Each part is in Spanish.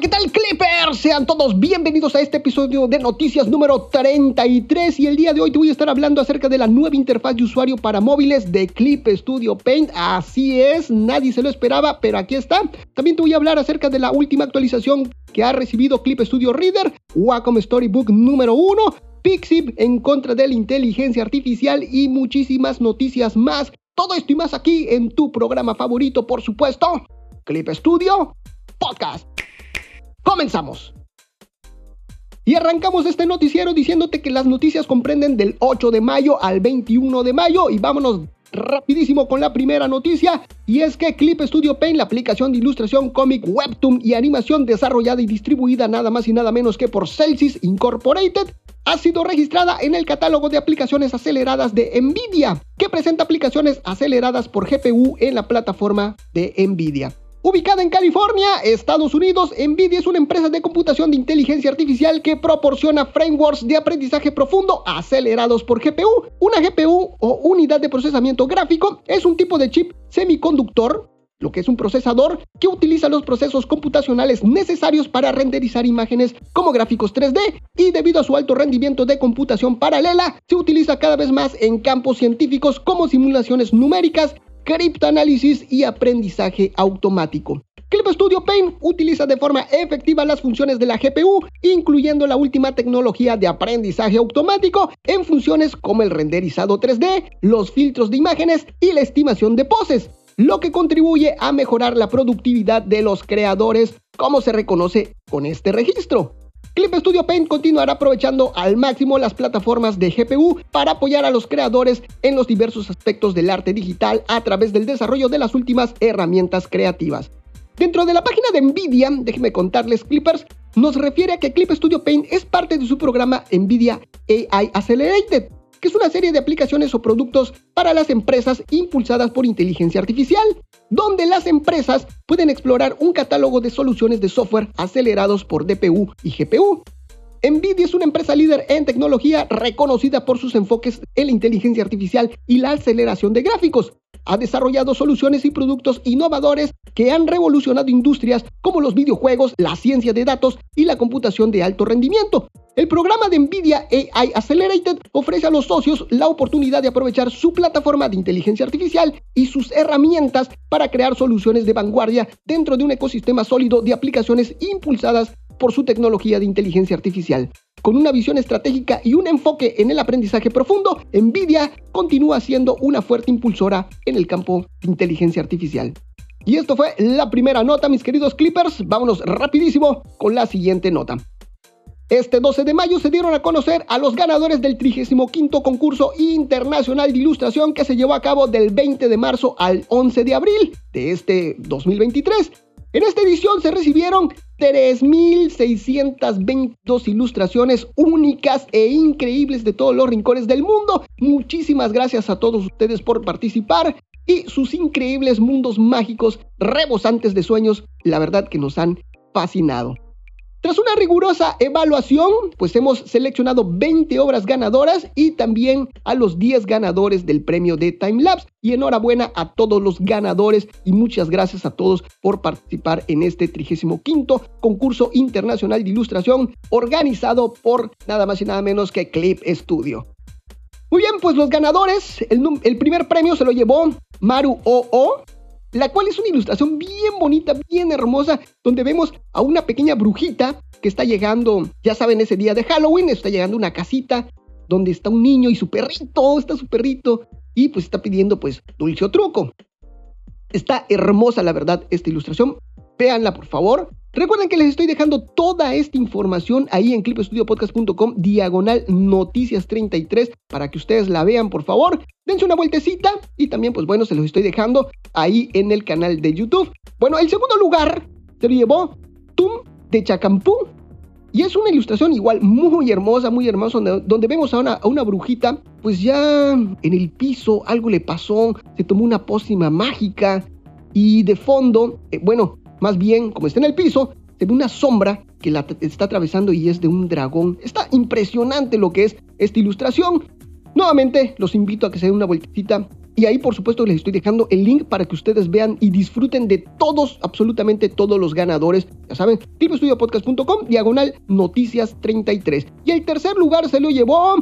¿qué tal Clippers? Sean todos bienvenidos a este episodio de Noticias número 33 y el día de hoy te voy a estar hablando acerca de la nueva interfaz de usuario para móviles de Clip Studio Paint. Así es, nadie se lo esperaba, pero aquí está. También te voy a hablar acerca de la última actualización que ha recibido Clip Studio Reader, Wacom Storybook número 1, Pixip en contra de la inteligencia artificial y muchísimas noticias más. Todo esto y más aquí en tu programa favorito, por supuesto, Clip Studio Podcast. Comenzamos. Y arrancamos este noticiero diciéndote que las noticias comprenden del 8 de mayo al 21 de mayo y vámonos rapidísimo con la primera noticia y es que Clip Studio Paint, la aplicación de ilustración, cómic, webtoon y animación desarrollada y distribuida nada más y nada menos que por Celsius Incorporated, ha sido registrada en el catálogo de aplicaciones aceleradas de Nvidia, que presenta aplicaciones aceleradas por GPU en la plataforma de Nvidia. Ubicada en California, Estados Unidos, Nvidia es una empresa de computación de inteligencia artificial que proporciona frameworks de aprendizaje profundo acelerados por GPU. Una GPU o unidad de procesamiento gráfico es un tipo de chip semiconductor lo que es un procesador que utiliza los procesos computacionales necesarios para renderizar imágenes como gráficos 3D y debido a su alto rendimiento de computación paralela, se utiliza cada vez más en campos científicos como simulaciones numéricas, criptoanálisis y aprendizaje automático. Clip Studio Paint utiliza de forma efectiva las funciones de la GPU, incluyendo la última tecnología de aprendizaje automático en funciones como el renderizado 3D, los filtros de imágenes y la estimación de poses, lo que contribuye a mejorar la productividad de los creadores, como se reconoce con este registro. Clip Studio Paint continuará aprovechando al máximo las plataformas de GPU para apoyar a los creadores en los diversos aspectos del arte digital a través del desarrollo de las últimas herramientas creativas. Dentro de la página de Nvidia, déjenme contarles Clippers, nos refiere a que Clip Studio Paint es parte de su programa Nvidia AI Accelerated, que es una serie de aplicaciones o productos para las empresas impulsadas por inteligencia artificial, donde las empresas pueden explorar un catálogo de soluciones de software acelerados por DPU y GPU. Nvidia es una empresa líder en tecnología reconocida por sus enfoques en la inteligencia artificial y la aceleración de gráficos. Ha desarrollado soluciones y productos innovadores que han revolucionado industrias como los videojuegos, la ciencia de datos y la computación de alto rendimiento. El programa de Nvidia AI Accelerated ofrece a los socios la oportunidad de aprovechar su plataforma de inteligencia artificial y sus herramientas para crear soluciones de vanguardia dentro de un ecosistema sólido de aplicaciones impulsadas por su tecnología de inteligencia artificial. Con una visión estratégica y un enfoque en el aprendizaje profundo, Nvidia continúa siendo una fuerte impulsora en el campo de inteligencia artificial. Y esto fue la primera nota, mis queridos Clippers. Vámonos rapidísimo con la siguiente nota. Este 12 de mayo se dieron a conocer a los ganadores del 35 concurso internacional de ilustración que se llevó a cabo del 20 de marzo al 11 de abril de este 2023. En esta edición se recibieron 3.622 ilustraciones únicas e increíbles de todos los rincones del mundo. Muchísimas gracias a todos ustedes por participar y sus increíbles mundos mágicos rebosantes de sueños, la verdad que nos han fascinado. Tras una rigurosa evaluación, pues hemos seleccionado 20 obras ganadoras y también a los 10 ganadores del premio de Timelapse. Y enhorabuena a todos los ganadores y muchas gracias a todos por participar en este 35 concurso internacional de ilustración organizado por nada más y nada menos que Clip Studio. Muy bien, pues los ganadores, el, el primer premio se lo llevó Maru OO la cual es una ilustración bien bonita, bien hermosa, donde vemos a una pequeña brujita que está llegando, ya saben, ese día de Halloween, está llegando a una casita donde está un niño y su perrito, está su perrito, y pues está pidiendo pues dulce o truco. Está hermosa la verdad esta ilustración, véanla por favor. Recuerden que les estoy dejando toda esta información ahí en clipestudiopodcast.com diagonal noticias 33 para que ustedes la vean por favor. Dense una vueltecita y también pues bueno se los estoy dejando ahí en el canal de YouTube. Bueno, el segundo lugar se lo llevó Tum de Chacampú. Y es una ilustración igual muy hermosa, muy hermosa, donde, vemos a una, a una, brujita, pues ya en el piso algo le pasó, se tomó una pócima mágica y de fondo, eh, bueno, más bien, como está en el piso, se ve una sombra que la está atravesando y es de un dragón. Está impresionante lo que es esta ilustración. Nuevamente los invito a que se den una vueltecita Y ahí, por supuesto, les estoy dejando el link para que ustedes vean y disfruten de todos, absolutamente todos los ganadores. Ya saben, clipestudiopodcast.com, diagonal noticias 33. Y el tercer lugar se lo llevó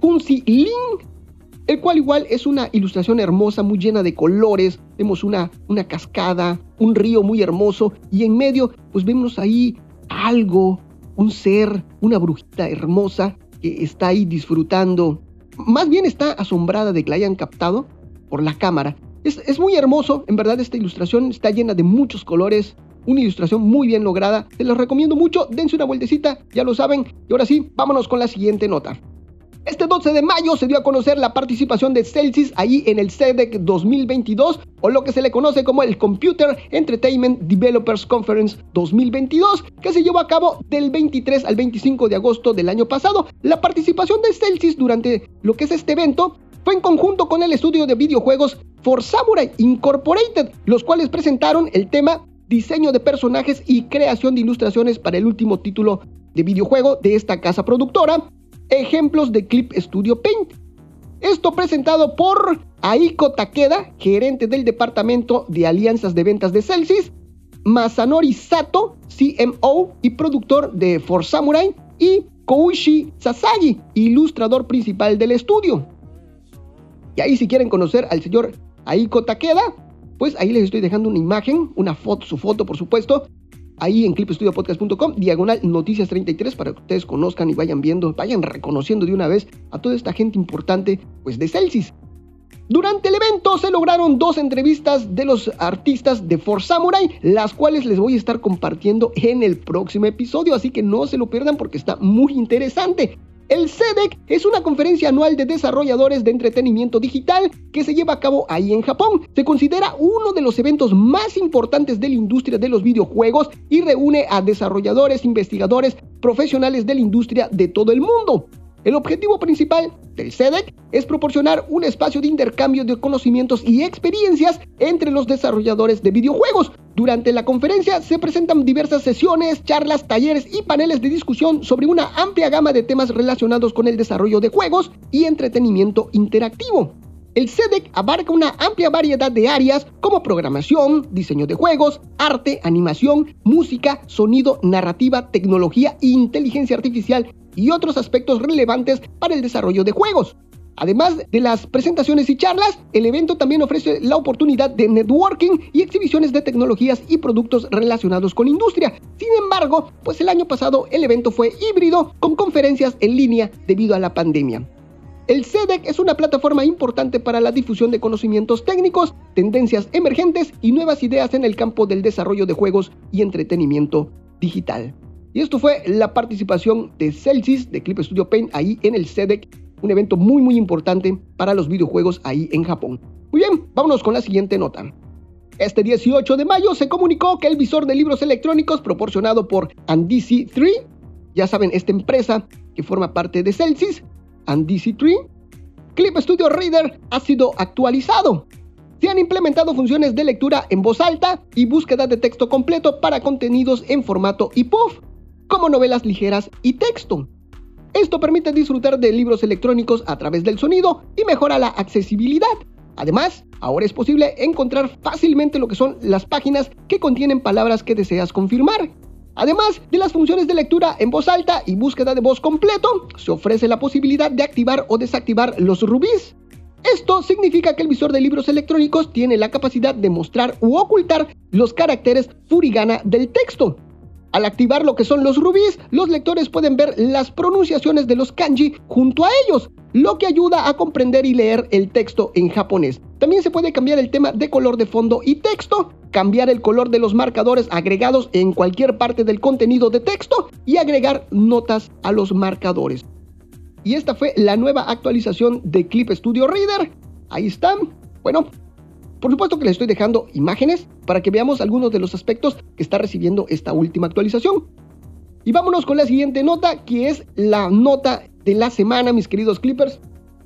Kunzi Link el cual igual es una ilustración hermosa, muy llena de colores. Vemos una, una cascada, un río muy hermoso y en medio pues vemos ahí algo, un ser, una brujita hermosa que está ahí disfrutando. Más bien está asombrada de que la hayan captado por la cámara. Es, es muy hermoso, en verdad esta ilustración está llena de muchos colores, una ilustración muy bien lograda. Se los recomiendo mucho, dense una vueltecita, ya lo saben. Y ahora sí, vámonos con la siguiente nota. Este 12 de mayo se dio a conocer la participación de Celsius ahí en el CEDEC 2022 o lo que se le conoce como el Computer Entertainment Developers Conference 2022 que se llevó a cabo del 23 al 25 de agosto del año pasado. La participación de Celsius durante lo que es este evento fue en conjunto con el estudio de videojuegos For Samurai Incorporated, los cuales presentaron el tema diseño de personajes y creación de ilustraciones para el último título de videojuego de esta casa productora, ejemplos de Clip Studio Paint. Esto presentado por Aiko Takeda, gerente del departamento de alianzas de ventas de Celsius, Masanori Sato, CMO y productor de For Samurai, y Koushi Sasagi, ilustrador principal del estudio. Y ahí si quieren conocer al señor Aiko Takeda, pues ahí les estoy dejando una imagen, una foto, su foto por supuesto, ahí en clipestudiopodcast.com, diagonal noticias 33, para que ustedes conozcan y vayan viendo, vayan reconociendo de una vez a toda esta gente importante, pues de Celsius. Durante el evento se lograron dos entrevistas de los artistas de For Samurai, las cuales les voy a estar compartiendo en el próximo episodio, así que no se lo pierdan porque está muy interesante. El CEDEC es una conferencia anual de desarrolladores de entretenimiento digital que se lleva a cabo ahí en Japón. Se considera uno de los eventos más importantes de la industria de los videojuegos y reúne a desarrolladores, investigadores, profesionales de la industria de todo el mundo. El objetivo principal del CEDEC es proporcionar un espacio de intercambio de conocimientos y experiencias entre los desarrolladores de videojuegos. Durante la conferencia se presentan diversas sesiones, charlas, talleres y paneles de discusión sobre una amplia gama de temas relacionados con el desarrollo de juegos y entretenimiento interactivo. El CEDEC abarca una amplia variedad de áreas como programación, diseño de juegos, arte, animación, música, sonido, narrativa, tecnología e inteligencia artificial y otros aspectos relevantes para el desarrollo de juegos. Además de las presentaciones y charlas, el evento también ofrece la oportunidad de networking y exhibiciones de tecnologías y productos relacionados con industria. Sin embargo, pues el año pasado el evento fue híbrido con conferencias en línea debido a la pandemia. El CEDEC es una plataforma importante para la difusión de conocimientos técnicos, tendencias emergentes y nuevas ideas en el campo del desarrollo de juegos y entretenimiento digital. Y esto fue la participación de Celsius de Clip Studio Paint ahí en el CEDEC, un evento muy muy importante para los videojuegos ahí en Japón. Muy bien, vámonos con la siguiente nota. Este 18 de mayo se comunicó que el visor de libros electrónicos proporcionado por Andisi 3, ya saben, esta empresa que forma parte de Celsius, and DC3, Clip Studio Reader ha sido actualizado. Se han implementado funciones de lectura en voz alta y búsqueda de texto completo para contenidos en formato EPUB, como novelas ligeras y texto. Esto permite disfrutar de libros electrónicos a través del sonido y mejora la accesibilidad. Además, ahora es posible encontrar fácilmente lo que son las páginas que contienen palabras que deseas confirmar, Además de las funciones de lectura en voz alta y búsqueda de voz completo, se ofrece la posibilidad de activar o desactivar los rubíes. Esto significa que el visor de libros electrónicos tiene la capacidad de mostrar u ocultar los caracteres furigana del texto. Al activar lo que son los rubíes, los lectores pueden ver las pronunciaciones de los kanji junto a ellos, lo que ayuda a comprender y leer el texto en japonés. También se puede cambiar el tema de color de fondo y texto, cambiar el color de los marcadores agregados en cualquier parte del contenido de texto y agregar notas a los marcadores. Y esta fue la nueva actualización de Clip Studio Reader. Ahí están. Bueno, por supuesto que les estoy dejando imágenes para que veamos algunos de los aspectos que está recibiendo esta última actualización. Y vámonos con la siguiente nota, que es la nota de la semana, mis queridos Clippers.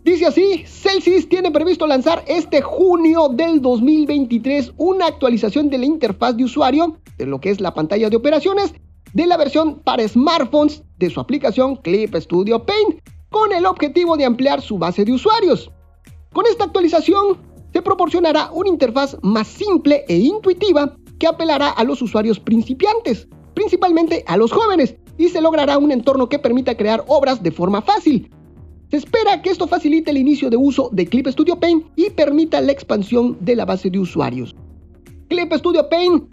Dice así, Celsius tiene previsto lanzar este junio del 2023 una actualización de la interfaz de usuario, de lo que es la pantalla de operaciones, de la versión para smartphones de su aplicación Clip Studio Paint, con el objetivo de ampliar su base de usuarios. Con esta actualización, se proporcionará una interfaz más simple e intuitiva que apelará a los usuarios principiantes, principalmente a los jóvenes, y se logrará un entorno que permita crear obras de forma fácil. Se espera que esto facilite el inicio de uso de Clip Studio Paint y permita la expansión de la base de usuarios. Clip Studio Paint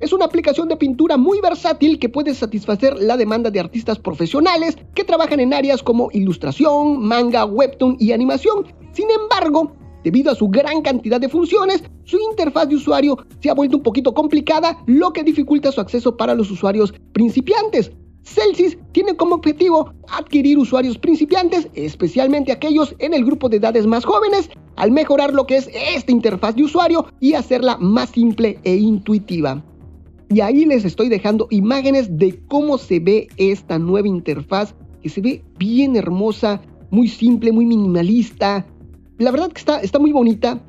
es una aplicación de pintura muy versátil que puede satisfacer la demanda de artistas profesionales que trabajan en áreas como ilustración, manga, webtoon y animación. Sin embargo, debido a su gran cantidad de funciones, su interfaz de usuario se ha vuelto un poquito complicada, lo que dificulta su acceso para los usuarios principiantes. Celsius tiene como objetivo adquirir usuarios principiantes, especialmente aquellos en el grupo de edades más jóvenes, al mejorar lo que es esta interfaz de usuario y hacerla más simple e intuitiva. Y ahí les estoy dejando imágenes de cómo se ve esta nueva interfaz, que se ve bien hermosa, muy simple, muy minimalista. La verdad que está, está muy bonita,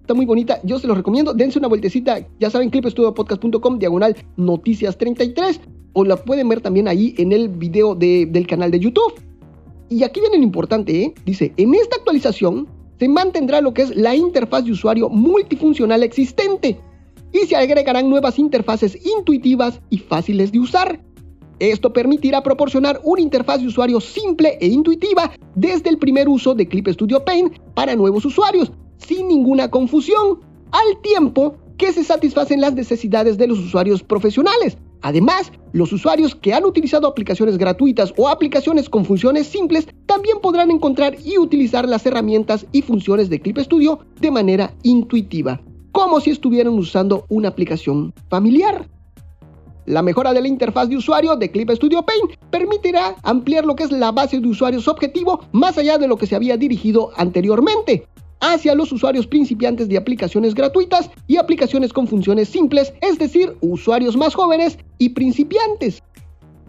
está muy bonita. Yo se los recomiendo. Dense una vueltecita. Ya saben, clipestudiopodcast.com, diagonal noticias 33. O la pueden ver también ahí en el video del canal de YouTube. Y aquí viene lo importante, ¿eh? Dice, en esta actualización se mantendrá lo que es la interfaz de usuario multifuncional existente y se agregarán nuevas interfaces intuitivas y fáciles de usar. Esto permitirá proporcionar una interfaz de usuario simple e intuitiva desde el primer uso de Clip Studio Paint para nuevos usuarios, sin ninguna confusión, al tiempo que se satisfacen las necesidades de los usuarios profesionales. Además, los usuarios que han utilizado aplicaciones gratuitas o aplicaciones con funciones simples también podrán encontrar y utilizar las herramientas y funciones de Clip Studio de manera intuitiva como si estuvieran usando una aplicación familiar. La mejora de la interfaz de usuario de Clip Studio Paint permitirá ampliar lo que es la base de usuarios objetivo más allá de lo que se había dirigido anteriormente, hacia los usuarios principiantes de aplicaciones gratuitas y aplicaciones con funciones simples, es decir, usuarios más jóvenes y principiantes.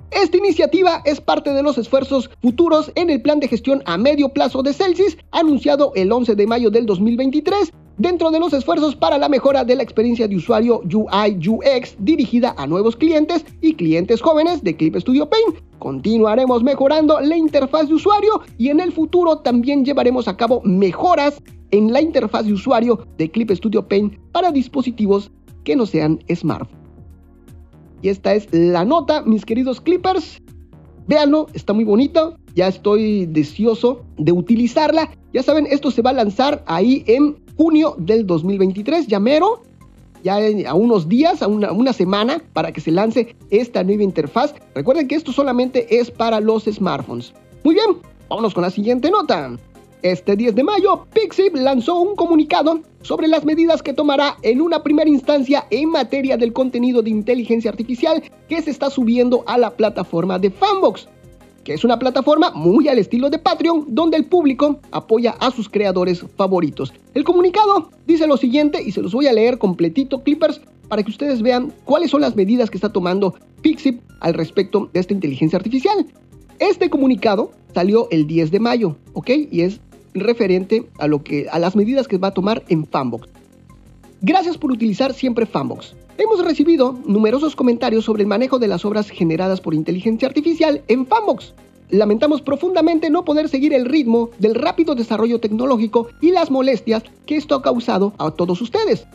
Esta iniciativa es parte de los esfuerzos futuros en el plan de gestión a medio plazo de Celsius, anunciado el 11 de mayo del 2023, dentro de los esfuerzos para la mejora de la experiencia de usuario UI UX dirigida a nuevos clientes y clientes jóvenes de Clip Studio Paint. Continuaremos mejorando la interfaz de usuario y en el futuro también llevaremos a cabo mejoras en la interfaz de usuario de Clip Studio Paint para dispositivos que no sean smartphones. Y esta es la nota, mis queridos clippers. Véanlo, está muy bonito. Ya estoy deseoso de utilizarla. Ya saben, esto se va a lanzar ahí en junio del 2023, ya mero. Ya a unos días, a una, semana, para que se lance esta nueva interfaz. Recuerden que esto solamente es para los smartphones. Muy bien, vámonos con la siguiente nota. Este 10 de mayo, Pixip lanzó un comunicado sobre las medidas que tomará en una primera instancia en materia del contenido de inteligencia artificial que se está subiendo a la plataforma de Fanbox, que es una plataforma muy al estilo de Patreon, donde el público apoya a sus creadores favoritos. El comunicado dice lo siguiente, y se los voy a leer completito, Clippers, para que ustedes vean cuáles son las medidas que está tomando Pixip al respecto de esta inteligencia artificial. Este comunicado salió el 10 de mayo, ¿ok? Y es referente a, lo que, a las medidas que va a tomar en Fanbox. Gracias por utilizar siempre Fanbox. Hemos recibido numerosos comentarios sobre el manejo de las obras generadas por inteligencia artificial en Fanbox. Lamentamos profundamente no poder seguir el ritmo del rápido desarrollo tecnológico y las molestias que esto ha causado a todos ustedes.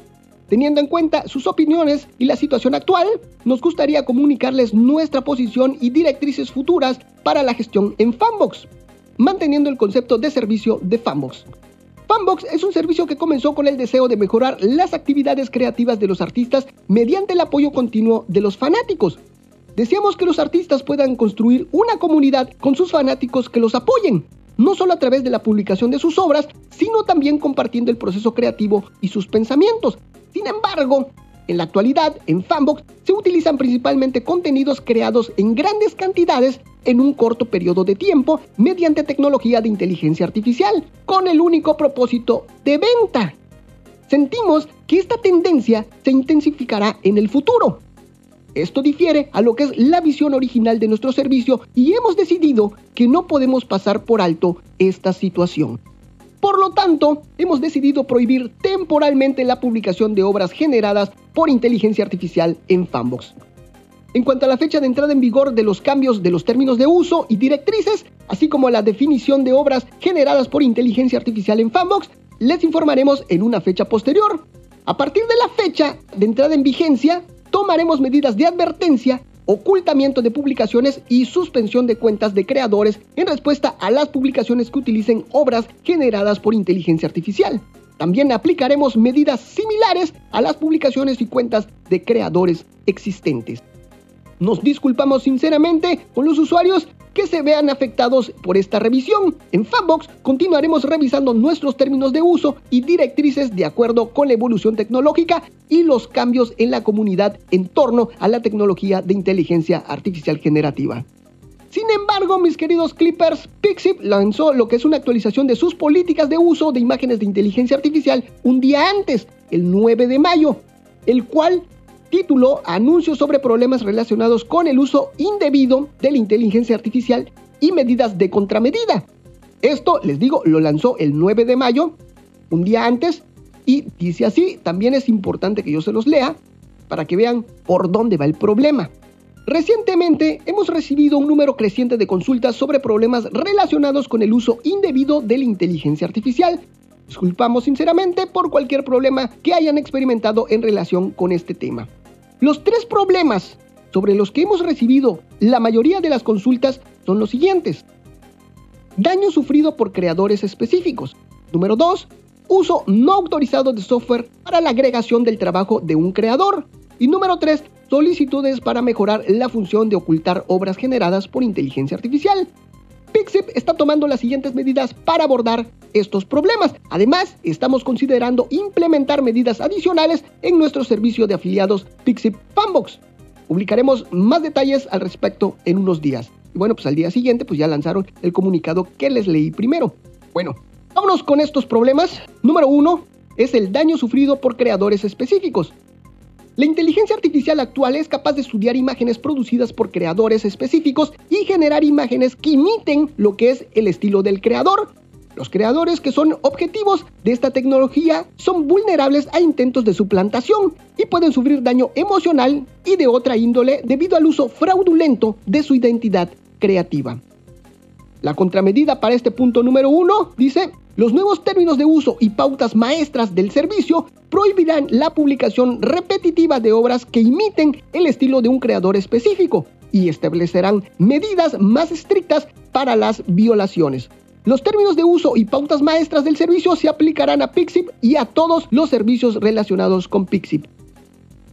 Teniendo en cuenta sus opiniones y la situación actual, nos gustaría comunicarles nuestra posición y directrices futuras para la gestión en Fanbox manteniendo el concepto de servicio de Fanbox. Fanbox es un servicio que comenzó con el deseo de mejorar las actividades creativas de los artistas mediante el apoyo continuo de los fanáticos. Deseamos que los artistas puedan construir una comunidad con sus fanáticos que los apoyen, no solo a través de la publicación de sus obras, sino también compartiendo el proceso creativo y sus pensamientos. Sin embargo, en la actualidad, en Fanbox se utilizan principalmente contenidos creados en grandes cantidades en un corto periodo de tiempo mediante tecnología de inteligencia artificial, con el único propósito de venta. Sentimos que esta tendencia se intensificará en el futuro. Esto difiere a lo que es la visión original de nuestro servicio y hemos decidido que no podemos pasar por alto esta situación. Por lo tanto, hemos decidido prohibir temporalmente la publicación de obras generadas por inteligencia artificial en Fanbox. En cuanto a la fecha de entrada en vigor de los cambios de los términos de uso y directrices, así como la definición de obras generadas por inteligencia artificial en Fanbox, les informaremos en una fecha posterior. A partir de la fecha de entrada en vigencia, tomaremos medidas de advertencia, ocultamiento de publicaciones y suspensión de cuentas de creadores en respuesta a las publicaciones que utilicen obras generadas por inteligencia artificial. También aplicaremos medidas similares a las publicaciones y cuentas de creadores existentes. Nos disculpamos sinceramente con los usuarios que se vean afectados por esta revisión. En Fanbox continuaremos revisando nuestros términos de uso y directrices de acuerdo con la evolución tecnológica y los cambios en la comunidad en torno a la tecnología de inteligencia artificial generativa. Sin embargo, mis queridos Clippers, Pixip lanzó lo que es una actualización de sus políticas de uso de imágenes de inteligencia artificial un día antes, el 9 de mayo, el cual título Anuncios sobre problemas relacionados con el uso indebido de la inteligencia artificial y medidas de contramedida. Esto, les digo, lo lanzó el 9 de mayo, un día antes, y dice así, también es importante que yo se los lea para que vean por dónde va el problema. Recientemente hemos recibido un número creciente de consultas sobre problemas relacionados con el uso indebido de la inteligencia artificial. Disculpamos sinceramente por cualquier problema que hayan experimentado en relación con este tema. Los tres problemas sobre los que hemos recibido la mayoría de las consultas son los siguientes. Daño sufrido por creadores específicos. Número 2. Uso no autorizado de software para la agregación del trabajo de un creador. Y número 3. Solicitudes para mejorar la función de ocultar obras generadas por inteligencia artificial. Pixip está tomando las siguientes medidas para abordar estos problemas. Además, estamos considerando implementar medidas adicionales en nuestro servicio de afiliados Pixip Fanbox. Publicaremos más detalles al respecto en unos días. Y bueno, pues al día siguiente pues ya lanzaron el comunicado que les leí primero. Bueno, vámonos con estos problemas. Número uno es el daño sufrido por creadores específicos. La inteligencia artificial actual es capaz de estudiar imágenes producidas por creadores específicos y generar imágenes que imiten lo que es el estilo del creador. Los creadores que son objetivos de esta tecnología son vulnerables a intentos de suplantación y pueden sufrir daño emocional y de otra índole debido al uso fraudulento de su identidad creativa. La contramedida para este punto número uno dice, los nuevos términos de uso y pautas maestras del servicio prohibirán la publicación repetitiva de obras que imiten el estilo de un creador específico y establecerán medidas más estrictas para las violaciones. Los términos de uso y pautas maestras del servicio se aplicarán a Pixip y a todos los servicios relacionados con Pixip.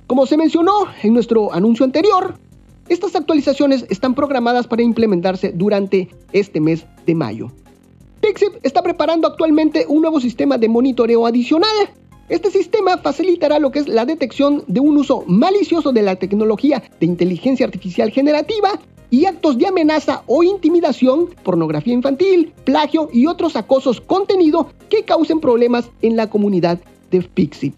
Como se mencionó en nuestro anuncio anterior, estas actualizaciones están programadas para implementarse durante este mes de mayo. Pixip está preparando actualmente un nuevo sistema de monitoreo adicional. Este sistema facilitará lo que es la detección de un uso malicioso de la tecnología de inteligencia artificial generativa y actos de amenaza o intimidación, pornografía infantil, plagio y otros acosos contenido que causen problemas en la comunidad de Pixip.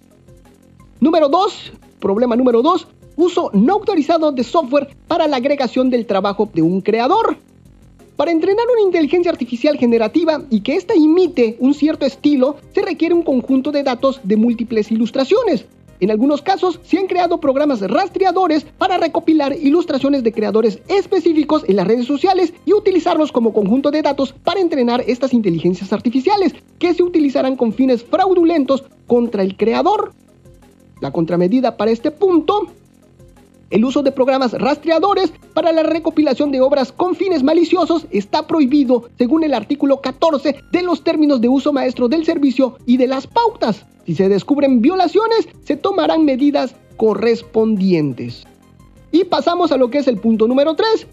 Número 2, problema número 2, uso no autorizado de software para la agregación del trabajo de un creador. Para entrenar una inteligencia artificial generativa y que ésta imite un cierto estilo, se requiere un conjunto de datos de múltiples ilustraciones. En algunos casos se han creado programas rastreadores para recopilar ilustraciones de creadores específicos en las redes sociales y utilizarlos como conjunto de datos para entrenar estas inteligencias artificiales, que se utilizarán con fines fraudulentos contra el creador. La contramedida para este punto el uso de programas rastreadores para la recopilación de obras con fines maliciosos está prohibido según el artículo 14 de los términos de uso maestro del servicio y de las pautas. Si se descubren violaciones, se tomarán medidas correspondientes. Y pasamos a lo que es el punto número 3.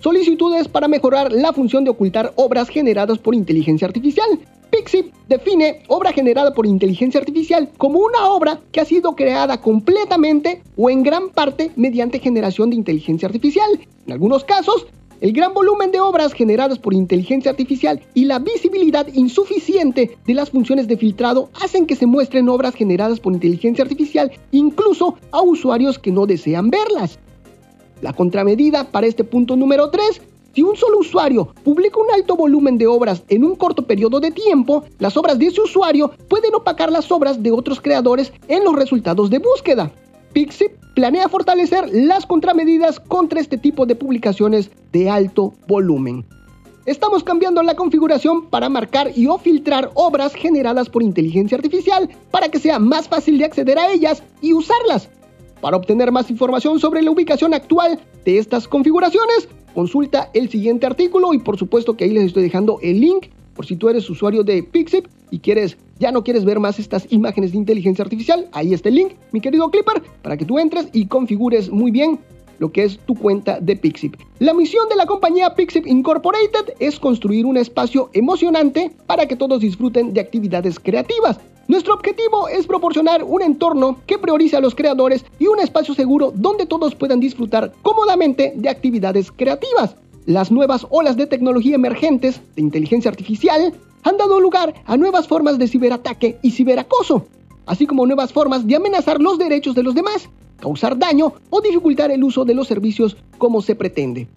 Solicitudes para mejorar la función de ocultar obras generadas por inteligencia artificial. Pixip define obra generada por inteligencia artificial como una obra que ha sido creada completamente o en gran parte mediante generación de inteligencia artificial. En algunos casos, el gran volumen de obras generadas por inteligencia artificial y la visibilidad insuficiente de las funciones de filtrado hacen que se muestren obras generadas por inteligencia artificial incluso a usuarios que no desean verlas. La contramedida para este punto número 3 si un solo usuario publica un alto volumen de obras en un corto periodo de tiempo, las obras de ese usuario pueden opacar las obras de otros creadores en los resultados de búsqueda. Pixip planea fortalecer las contramedidas contra este tipo de publicaciones de alto volumen. Estamos cambiando la configuración para marcar y o filtrar obras generadas por inteligencia artificial para que sea más fácil de acceder a ellas y usarlas. Para obtener más información sobre la ubicación actual de estas configuraciones, consulta el siguiente artículo y por supuesto que ahí les estoy dejando el link por si tú eres usuario de Pixip y quieres ya no quieres ver más estas imágenes de inteligencia artificial, ahí está el link, mi querido Clipper, para que tú entres y configures muy bien lo que es tu cuenta de Pixip. La misión de la compañía Pixip Incorporated es construir un espacio emocionante para que todos disfruten de actividades creativas. Nuestro objetivo es proporcionar un entorno que priorice a los creadores y un espacio seguro donde todos puedan disfrutar cómodamente de actividades creativas. Las nuevas olas de tecnología emergentes de inteligencia artificial han dado lugar a nuevas formas de ciberataque y ciberacoso, así como nuevas formas de amenazar los derechos de los demás causar daño o dificultar el uso de los servicios como se pretende.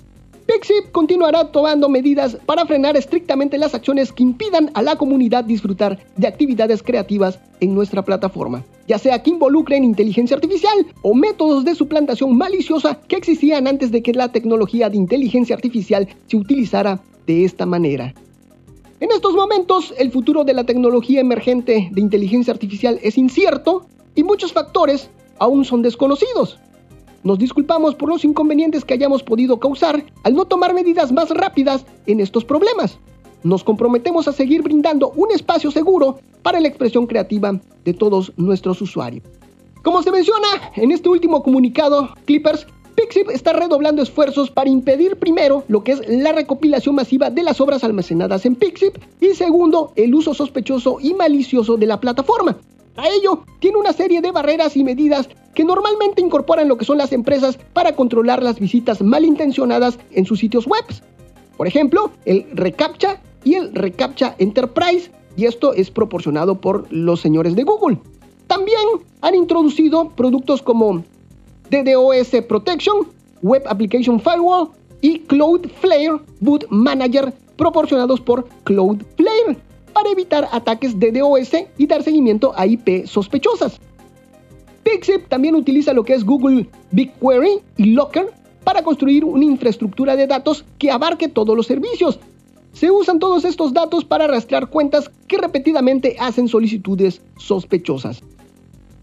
Pixip continuará tomando medidas para frenar estrictamente las acciones que impidan a la comunidad disfrutar de actividades creativas en nuestra plataforma, ya sea que involucren inteligencia artificial o métodos de suplantación maliciosa que existían antes de que la tecnología de inteligencia artificial se utilizara de esta manera. En estos momentos, el futuro de la tecnología emergente de inteligencia artificial es incierto y muchos factores aún son desconocidos. Nos disculpamos por los inconvenientes que hayamos podido causar al no tomar medidas más rápidas en estos problemas. Nos comprometemos a seguir brindando un espacio seguro para la expresión creativa de todos nuestros usuarios. Como se menciona en este último comunicado, Clippers, Pixip está redoblando esfuerzos para impedir primero lo que es la recopilación masiva de las obras almacenadas en Pixip y segundo el uso sospechoso y malicioso de la plataforma, a ello, tiene una serie de barreras y medidas que normalmente incorporan lo que son las empresas para controlar las visitas malintencionadas en sus sitios web. Por ejemplo, el reCAPTCHA y el reCAPTCHA Enterprise, y esto es proporcionado por los señores de Google. También han introducido productos como DDoS Protection, Web Application Firewall y Cloudflare Boot Manager proporcionados por Cloudflare para evitar ataques de DOS y dar seguimiento a IP sospechosas. Pixip también utiliza lo que es Google BigQuery y Locker para construir una infraestructura de datos que abarque todos los servicios. Se usan todos estos datos para rastrear cuentas que repetidamente hacen solicitudes sospechosas.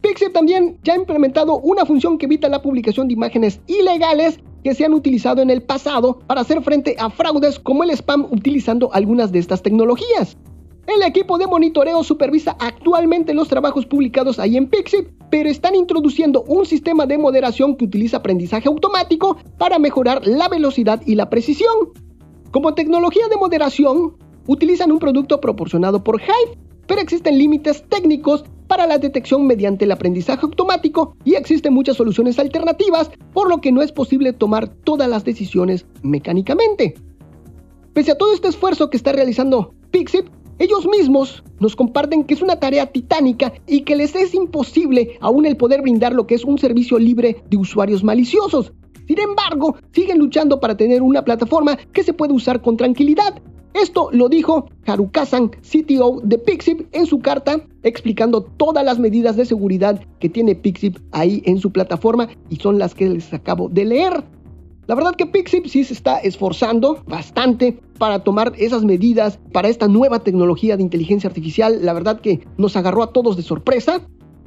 Pixip también ya ha implementado una función que evita la publicación de imágenes ilegales que se han utilizado en el pasado para hacer frente a fraudes como el spam utilizando algunas de estas tecnologías. El equipo de monitoreo supervisa actualmente los trabajos publicados ahí en Pixip, pero están introduciendo un sistema de moderación que utiliza aprendizaje automático para mejorar la velocidad y la precisión. Como tecnología de moderación, utilizan un producto proporcionado por Hive, pero existen límites técnicos para la detección mediante el aprendizaje automático y existen muchas soluciones alternativas, por lo que no es posible tomar todas las decisiones mecánicamente. Pese a todo este esfuerzo que está realizando Pixip, ellos mismos nos comparten que es una tarea titánica y que les es imposible aún el poder brindar lo que es un servicio libre de usuarios maliciosos. Sin embargo, siguen luchando para tener una plataforma que se puede usar con tranquilidad. Esto lo dijo Haruka-san, CTO de Pixip, en su carta, explicando todas las medidas de seguridad que tiene Pixip ahí en su plataforma y son las que les acabo de leer. La verdad que Pixip sí se está esforzando bastante para tomar esas medidas para esta nueva tecnología de inteligencia artificial. La verdad que nos agarró a todos de sorpresa.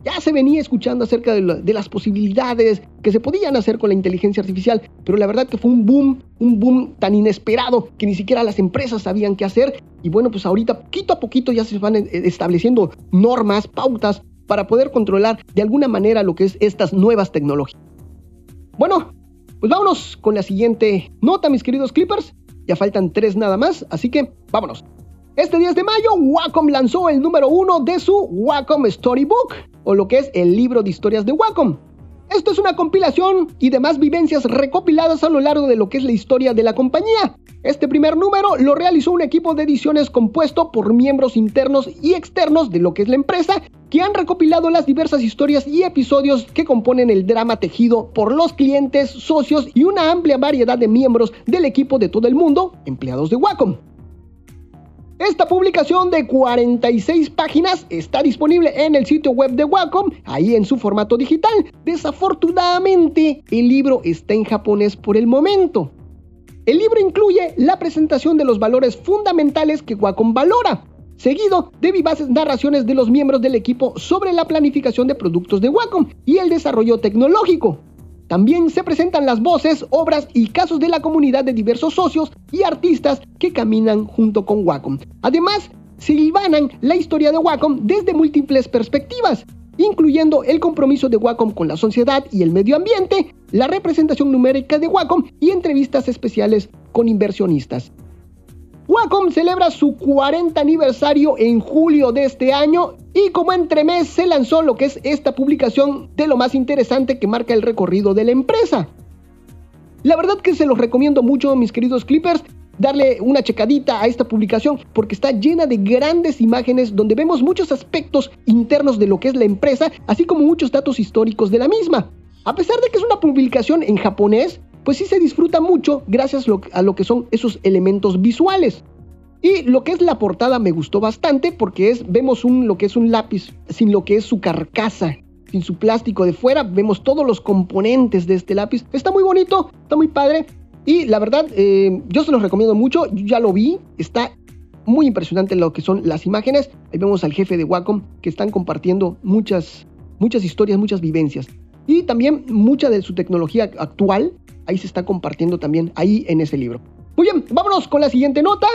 Ya se venía escuchando acerca de, las posibilidades que se podían hacer con la inteligencia artificial, pero la verdad que fue un boom, un boom tan inesperado que ni siquiera las empresas sabían qué hacer. Y bueno, pues ahorita poquito a poquito ya se van eh, estableciendo normas, pautas para poder controlar de alguna manera lo que es estas nuevas tecnologías. Bueno, pues vámonos con la siguiente nota, mis queridos Clippers. Ya faltan tres nada más, así que vámonos. Este 10 de mayo, Wacom lanzó el número uno de su Wacom Storybook, o lo que es el libro de historias de Wacom. Esto es una compilación y demás vivencias recopiladas a lo largo de lo que es la historia de la compañía. Este primer número lo realizó un equipo de ediciones compuesto por miembros internos y externos de lo que es la empresa, que han recopilado las diversas historias y episodios que componen el drama tejido por los clientes, socios y una amplia variedad de miembros del equipo de todo el mundo, empleados de Wacom. Esta publicación de 46 páginas está disponible en el sitio web de Wacom, ahí en su formato digital. Desafortunadamente, el libro está en japonés por el momento. El libro incluye la presentación de los valores fundamentales que Wacom valora, seguido de vivaces narraciones de los miembros del equipo sobre la planificación de productos de Wacom y el desarrollo tecnológico. También se presentan las voces, obras y casos de la comunidad de diversos socios y artistas que caminan junto con Wacom. Además, se hilvanan la historia de Wacom desde múltiples perspectivas, incluyendo el compromiso de Wacom con la sociedad y el medio ambiente, la representación numérica de Wacom y entrevistas especiales con inversionistas. Wacom celebra su 40 aniversario en julio de este año y como entremés se lanzó lo que es esta publicación de lo más interesante que marca el recorrido de la empresa. La verdad que se los recomiendo mucho mis queridos clippers darle una checadita a esta publicación porque está llena de grandes imágenes donde vemos muchos aspectos internos de lo que es la empresa, así como muchos datos históricos de la misma. A pesar de que es una publicación en japonés, pues sí se disfruta mucho gracias a lo que son esos elementos visuales. Y lo que es la portada me gustó bastante porque es, vemos un, lo que es un lápiz sin lo que es su carcasa, sin su plástico de fuera, vemos todos los componentes de este lápiz. Está muy bonito, está muy padre. Y la verdad, eh, yo se los recomiendo mucho, ya lo vi, está muy impresionante lo que son las imágenes. Ahí vemos al jefe de Wacom que están compartiendo muchas, muchas historias, muchas vivencias. Y también mucha de su tecnología actual, ahí se está compartiendo también ahí en ese libro. Muy bien, vámonos con la siguiente nota.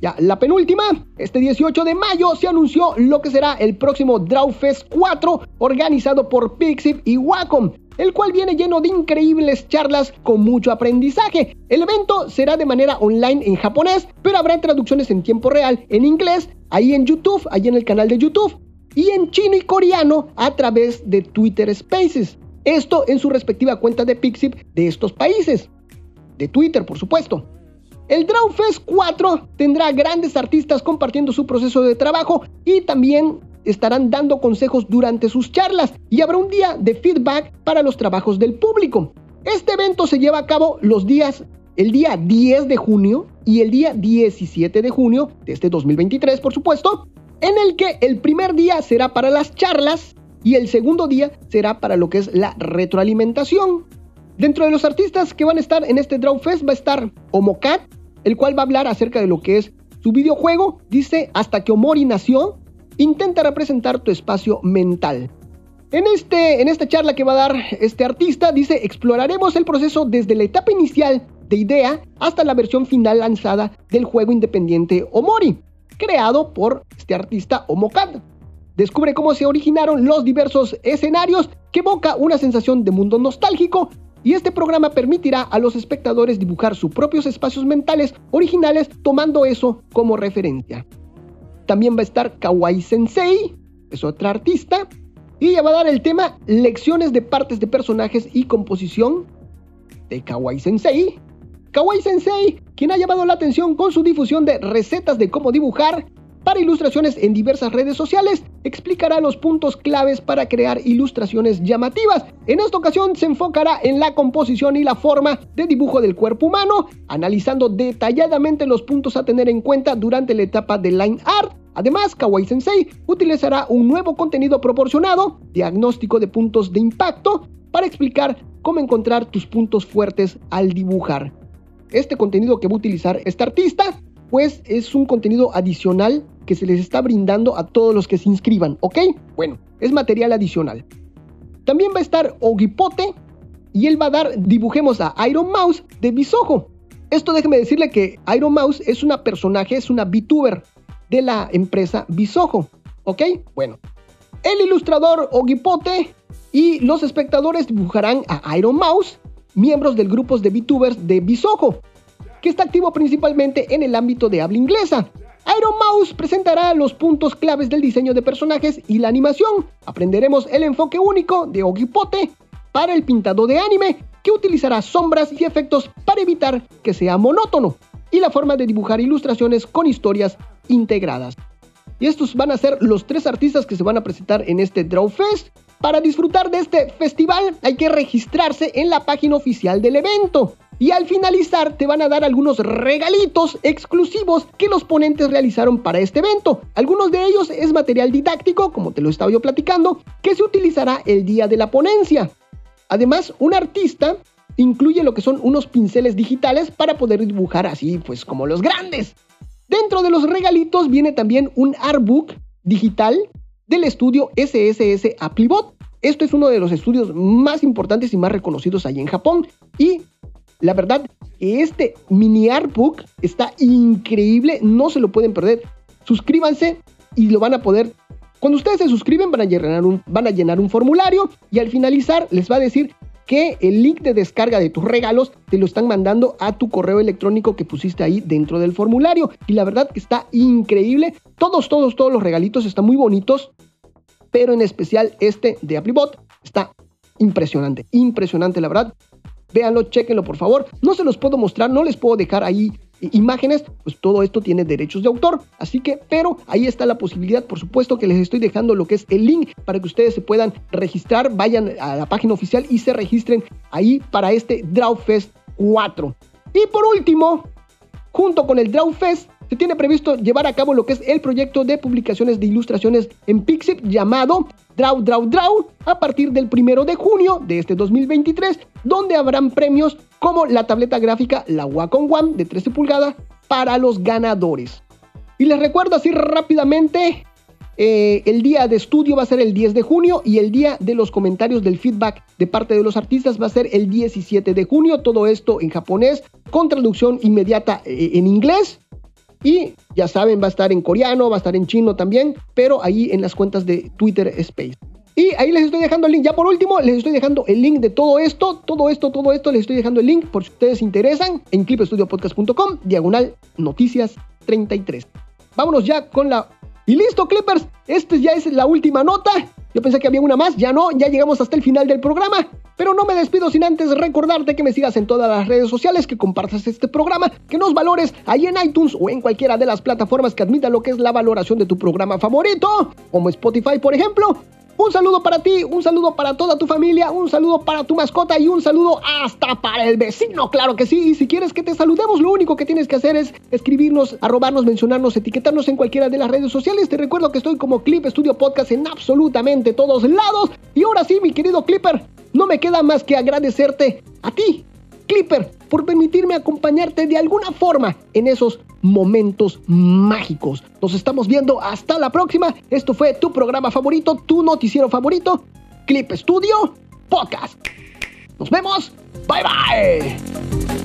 Ya, la penúltima, este 18 de mayo se anunció lo que será el próximo Drawfest 4 organizado por Pixip y Wacom el cual viene lleno de increíbles charlas con mucho aprendizaje. El evento será de manera online en japonés, pero habrá traducciones en tiempo real en inglés, ahí en YouTube, ahí en el canal de YouTube, y en chino y coreano a través de Twitter Spaces. Esto en su respectiva cuenta de Pixip de estos países. De Twitter, por supuesto. El Drawfest 4 tendrá grandes artistas compartiendo su proceso de trabajo y también estarán dando consejos durante sus charlas y habrá un día de feedback para los trabajos del público. Este evento se lleva a cabo los días, el día 10 de junio y el día 17 de junio de este 2023, por supuesto, en el que el primer día será para las charlas y el segundo día será para lo que es la retroalimentación. Dentro de los artistas que van a estar en este Draw Fest va a estar Omocat, el cual va a hablar acerca de lo que es su videojuego. Dice, hasta que Omori nació, intenta representar tu espacio mental. En, este, en esta charla que va a dar este artista, dice, exploraremos el proceso desde la etapa inicial de idea hasta la versión final lanzada del juego independiente Omori, creado por este artista Omokad. Descubre cómo se originaron los diversos escenarios que evoca una sensación de mundo nostálgico y este programa permitirá a los espectadores dibujar sus propios espacios mentales originales tomando eso como referencia. También va a estar Kawaii Sensei, es otra artista. Y ella va a dar el tema Lecciones de partes de personajes y composición de Kawaii Sensei. Kawaii Sensei, quien ha llamado la atención con su difusión de recetas de cómo dibujar para ilustraciones en diversas redes sociales, explicará los puntos claves para crear ilustraciones llamativas. En esta ocasión se enfocará en la composición y la forma de dibujo del cuerpo humano, analizando detalladamente los puntos a tener en cuenta durante la etapa de line art Además, Kawaii Sensei utilizará un nuevo contenido proporcionado, diagnóstico de puntos de impacto, para explicar cómo encontrar tus puntos fuertes al dibujar. Este contenido que va a utilizar este artista, pues es un contenido adicional que se les está brindando a todos los que se inscriban, ¿ok? Bueno, es material adicional. También va a estar Ogipote y él va a dar, dibujemos a Iron Mouse de Bisojo. Esto déjeme decirle que Iron Mouse es una personaje, es una VTuber de la empresa Bisojo. ¿Ok? Bueno. El ilustrador Ogipote y los espectadores dibujarán a Iron Mouse, miembros del grupo de VTubers de Bisojo, que está activo principalmente en el ámbito de habla inglesa. Iron Mouse presentará los puntos claves del diseño de personajes y la animación. Aprenderemos el enfoque único de Ogipote para el pintado de anime, que utilizará sombras y efectos para evitar que sea monótono, y la forma de dibujar ilustraciones con historias integradas. Y estos van a ser los tres artistas que se van a presentar en este Draw Fest. Para disfrutar de este festival hay que registrarse en la página oficial del evento. Y al finalizar te van a dar algunos regalitos exclusivos que los ponentes realizaron para este evento. Algunos de ellos es material didáctico, como te lo estaba yo platicando, que se utilizará el día de la ponencia. Además, un artista incluye lo que son unos pinceles digitales para poder dibujar así, pues como los grandes. Dentro de los regalitos viene también un artbook digital del estudio SSS Applebot. Esto es uno de los estudios más importantes y más reconocidos ahí en Japón. Y la verdad, este mini artbook está increíble, no se lo pueden perder. Suscríbanse y lo van a poder cuando ustedes se suscriben van a, llenar un, van a llenar un formulario y al finalizar les va a decir que el link de descarga de tus regalos te lo están mandando a tu correo electrónico que pusiste ahí dentro del formulario. Y la verdad que está increíble. Todos, todos, todos los regalitos están muy bonitos. Pero en especial este de Applebot está impresionante. Impresionante, la verdad. Véanlo, chequenlo por favor. No se los puedo mostrar, no les puedo dejar ahí imágenes, pues todo esto tiene derechos de autor. Así que, pero ahí está la posibilidad, por supuesto que les estoy dejando lo que es el link para que ustedes se puedan registrar, vayan a la página oficial y se registren ahí para este Drawfest 4. Y por último, junto con el Drawfest, se tiene previsto llevar a cabo lo que es el proyecto de publicaciones de ilustraciones en Pixip llamado Draw Draw Draw a partir del primero de junio de este 2023, donde habrán premios como la tableta gráfica la Wacom One de 13 pulgadas para los ganadores. Y les recuerdo así rápidamente, eh, el día de estudio va a ser el 10 de junio y el día de los comentarios del feedback de parte de los artistas va a ser el 17 de junio. Todo esto en japonés con traducción inmediata eh, en inglés. Y ya saben, va a estar en coreano, va a estar en chino también, pero ahí en las cuentas de Twitter Space. Y ahí les estoy dejando el link. Ya por último, les estoy dejando el link de todo esto, todo esto, todo esto. Les estoy dejando el link por si ustedes se interesan en clipestudiopodcast.com, diagonal noticias 33. Vámonos ya con la... Y listo, Clippers. Esta ya es la última nota. Yo pensé que había una más, ya no, ya llegamos hasta el final del programa. Pero no me despido sin antes recordarte que me sigas en todas las redes sociales, que compartas este programa, que nos valores ahí en iTunes o en cualquiera de las plataformas que admita lo que es la valoración de tu programa favorito, como Spotify por ejemplo. Un saludo para ti, un saludo para toda tu familia, un saludo para tu mascota y un saludo hasta para el vecino, claro que sí. Y si quieres que te saludemos, lo único que tienes que hacer es escribirnos, arrobarnos, mencionarnos, etiquetarnos en cualquiera de las redes sociales. Te recuerdo que estoy como Clip Studio Podcast en absolutamente todos lados. Y ahora sí, mi querido Clipper, no me queda más que agradecerte a ti, Clipper, por permitirme acompañarte de alguna forma en esos momentos mágicos. Nos estamos viendo hasta la próxima. Esto fue tu programa favorito, tu noticiero favorito, Clip Studio Podcast. Nos vemos. Bye bye.